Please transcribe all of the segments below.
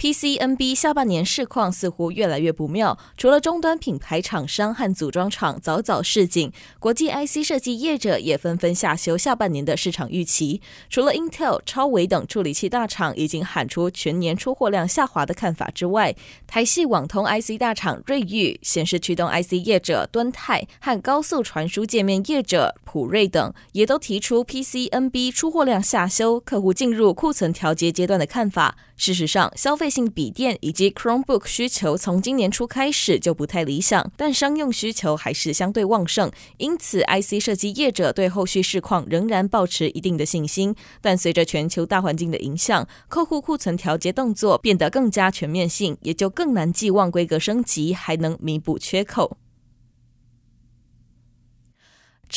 PCNB 下半年市况似乎越来越不妙，除了终端品牌厂商和组装厂早早示警，国际 IC 设计业者也纷纷下修下半年的市场预期。除了 Intel、超微等处理器大厂已经喊出全年出货量下滑的看法之外，台系网通 IC 大厂瑞昱、显示驱动 IC 业者敦泰和高速传输界面业者普瑞等，也都提出 PCNB 出货量下修、客户进入库存调节阶段的看法。事实上，消费性笔电以及 Chromebook 需求从今年初开始就不太理想，但商用需求还是相对旺盛，因此 IC 设计业者对后续市况仍然抱持一定的信心。但随着全球大环境的影响，客户库存调节动作变得更加全面性，也就更难寄望规格升级还能弥补缺口。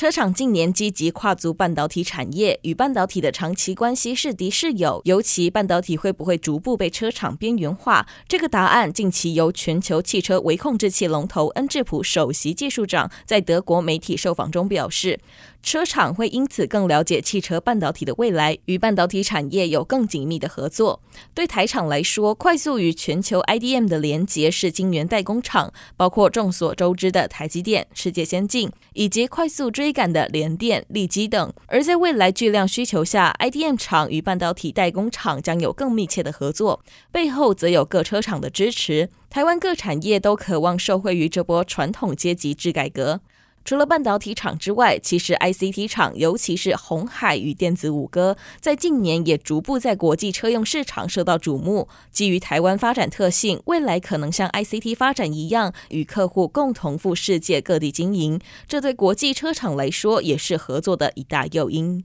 车厂近年积极跨足半导体产业，与半导体的长期关系是敌是友。尤其半导体会不会逐步被车厂边缘化？这个答案近期由全球汽车微控制器龙头恩智浦首席技术长在德国媒体受访中表示。车厂会因此更了解汽车半导体的未来，与半导体产业有更紧密的合作。对台厂来说，快速与全球 IDM 的连接是晶圆代工厂，包括众所周知的台积电、世界先进，以及快速追感的联电、力积等。而在未来巨量需求下，IDM 厂与半导体代工厂将有更密切的合作，背后则有各车厂的支持。台湾各产业都渴望受惠于这波传统阶级制改革。除了半导体厂之外，其实 ICT 厂，尤其是鸿海与电子五哥，在近年也逐步在国际车用市场受到瞩目。基于台湾发展特性，未来可能像 ICT 发展一样，与客户共同赴世界各地经营，这对国际车厂来说也是合作的一大诱因。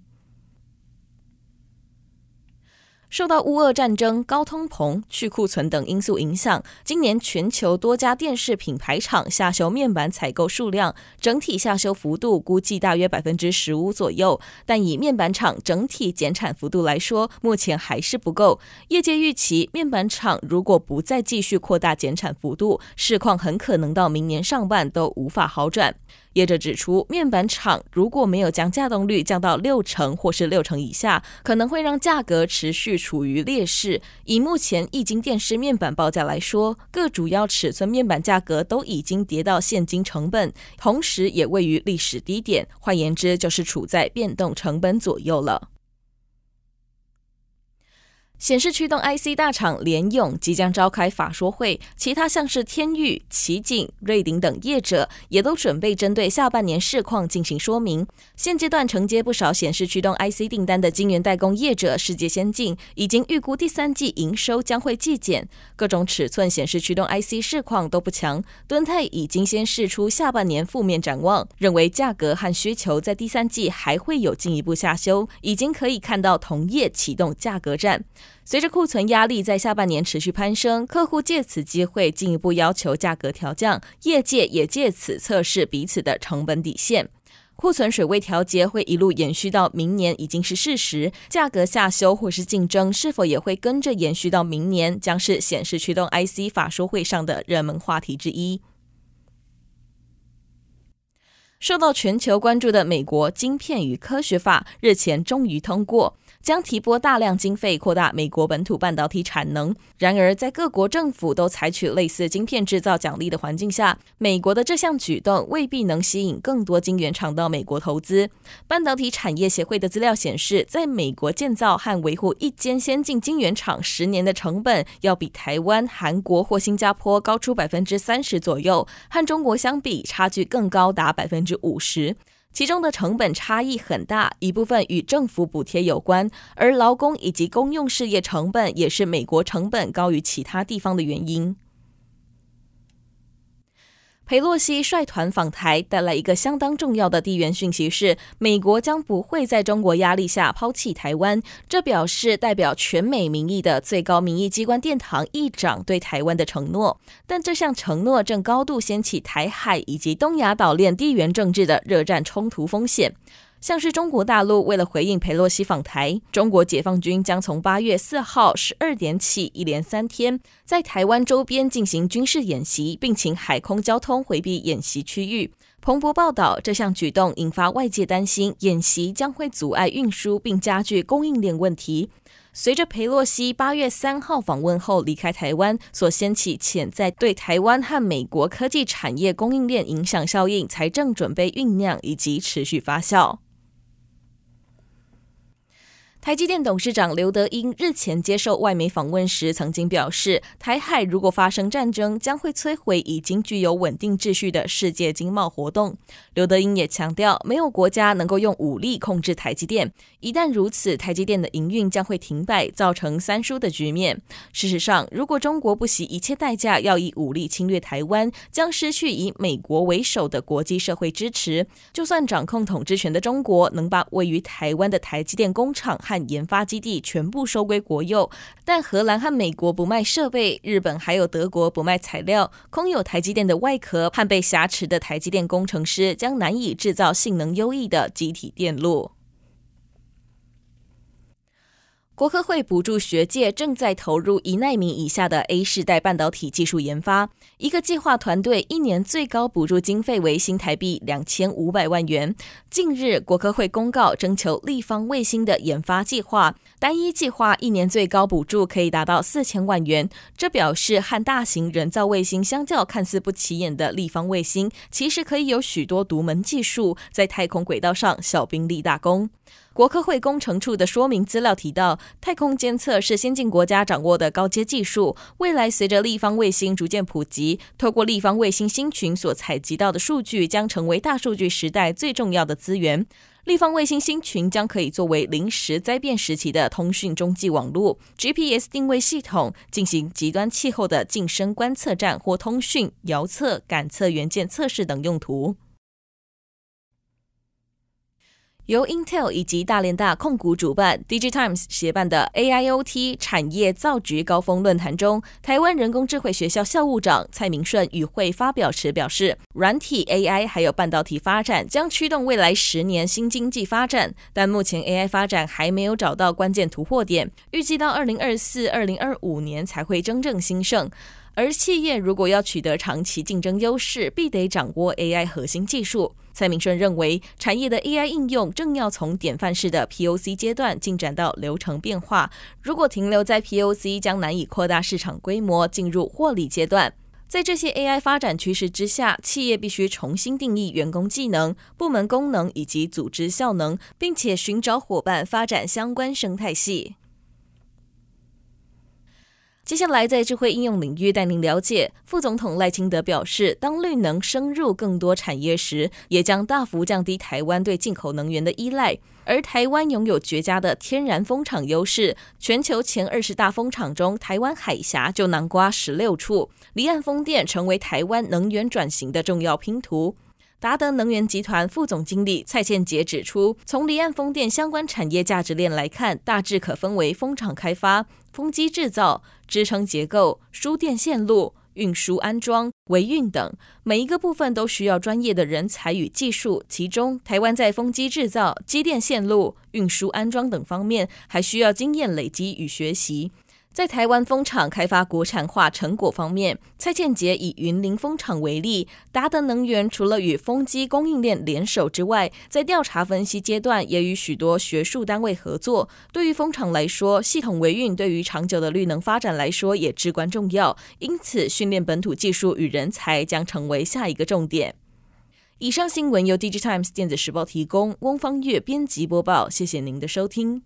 受到乌俄战争、高通膨、去库存等因素影响，今年全球多家电视品牌厂下修面板采购数量，整体下修幅度估计大约百分之十五左右。但以面板厂整体减产幅度来说，目前还是不够。业界预期，面板厂如果不再继续扩大减产幅度，市况很可能到明年上半都无法好转。业者指出，面板厂如果没有将价动率降到六成或是六成以下，可能会让价格持续处于劣势。以目前液晶电视面板报价来说，各主要尺寸面板价格都已经跌到现金成本，同时也位于历史低点。换言之，就是处在变动成本左右了。显示驱动 IC 大厂联咏即将召开法说会，其他像是天钰、奇景、瑞鼎等业者也都准备针对下半年市况进行说明。现阶段承接不少显示驱动 IC 订单的晶圆代工业者世界先进已经预估第三季营收将会季减，各种尺寸显示驱动 IC 市况都不强。敦泰已经先释出下半年负面展望，认为价格和需求在第三季还会有进一步下修，已经可以看到同业启动价格战。随着库存压力在下半年持续攀升，客户借此机会进一步要求价格调降，业界也借此测试彼此的成本底线。库存水位调节会一路延续到明年已经是事实，价格下修或是竞争是否也会跟着延续到明年，将是显示驱动 IC 法说会上的热门话题之一。受到全球关注的美国晶片与科学法日前终于通过。将提拨大量经费扩大美国本土半导体产能。然而，在各国政府都采取类似晶片制造奖励的环境下，美国的这项举动未必能吸引更多晶圆厂到美国投资。半导体产业协会的资料显示，在美国建造和维护一间先进晶圆厂十年的成本，要比台湾、韩国或新加坡高出百分之三十左右，和中国相比，差距更高达百分之五十。其中的成本差异很大，一部分与政府补贴有关，而劳工以及公用事业成本也是美国成本高于其他地方的原因。裴洛西率团访台，带来一个相当重要的地缘讯息是，美国将不会在中国压力下抛弃台湾。这表示代表全美民意的最高民意机关殿堂议长对台湾的承诺。但这项承诺正高度掀起台海以及东亚岛链地缘政治的热战冲突风险。像是中国大陆为了回应裴洛西访台，中国解放军将从八月四号十二点起，一连三天在台湾周边进行军事演习，并请海空交通回避演习区域。彭博报道，这项举动引发外界担心，演习将会阻碍运输并加剧供应链问题。随着裴洛西八月三号访问后离开台湾，所掀起潜在对台湾和美国科技产业供应链影响效应，才正准备酝酿以及持续发酵。台积电董事长刘德英日前接受外媒访问时，曾经表示，台海如果发生战争，将会摧毁已经具有稳定秩序的世界经贸活动。刘德英也强调，没有国家能够用武力控制台积电，一旦如此，台积电的营运将会停摆，造成三输的局面。事实上，如果中国不惜一切代价要以武力侵略台湾，将失去以美国为首的国际社会支持。就算掌控统治权的中国能把位于台湾的台积电工厂和研发基地全部收归国有，但荷兰和美国不卖设备，日本还有德国不卖材料，空有台积电的外壳和被挟持的台积电工程师将难以制造性能优异的集体电路。国科会补助学界正在投入一纳米以下的 A 世代半导体技术研发。一个计划团队一年最高补助经费为新台币两千五百万元。近日，国科会公告征求立方卫星的研发计划，单一计划一年最高补助可以达到四千万元。这表示和大型人造卫星相较，看似不起眼的立方卫星，其实可以有许多独门技术，在太空轨道上小兵立大功。国科会工程处的说明资料提到，太空监测是先进国家掌握的高阶技术。未来随着立方卫星逐渐普及，透过立方卫星星群所采集到的数据，将成为大数据时代最重要的资源。立方卫星星群将可以作为临时灾变时期的通讯中继网络、GPS 定位系统，进行极端气候的近身观测站或通讯、遥测、感测元件测试等用途。由 Intel 以及大联大控股主办，DigiTimes 协办的 AIoT 产业造局高峰论坛中，台湾人工智慧学校校务长蔡明顺与会发表时表示，软体 AI 还有半导体发展将驱动未来十年新经济发展，但目前 AI 发展还没有找到关键突破点，预计到二零二四、二零二五年才会真正兴盛。而企业如果要取得长期竞争优势，必得掌握 AI 核心技术。蔡明顺认为，产业的 AI 应用正要从典范式的 POC 阶段进展到流程变化。如果停留在 POC，将难以扩大市场规模，进入获利阶段。在这些 AI 发展趋势之下，企业必须重新定义员工技能、部门功能以及组织效能，并且寻找伙伴发展相关生态系。接下来，在智慧应用领域带您了解，副总统赖清德表示，当绿能深入更多产业时，也将大幅降低台湾对进口能源的依赖。而台湾拥有绝佳的天然风场优势，全球前二十大风场中，台湾海峡就囊括十六处，离岸风电成为台湾能源转型的重要拼图。达德能源集团副总经理蔡倩杰指出，从离岸风电相关产业价值链来看，大致可分为风场开发、风机制造、支撑结构、输电线路、运输安装、维运等，每一个部分都需要专业的人才与技术。其中，台湾在风机制造、机电线路、运输安装等方面，还需要经验累积与学习。在台湾风场开发国产化成果方面，蔡倩杰以云林风场为例，达德能源除了与风机供应链联手之外，在调查分析阶段也与许多学术单位合作。对于风场来说，系统维运对于长久的绿能发展来说也至关重要。因此，训练本土技术与人才将成为下一个重点。以上新闻由 DigiTimes 电子时报提供，翁方月编辑播报。谢谢您的收听。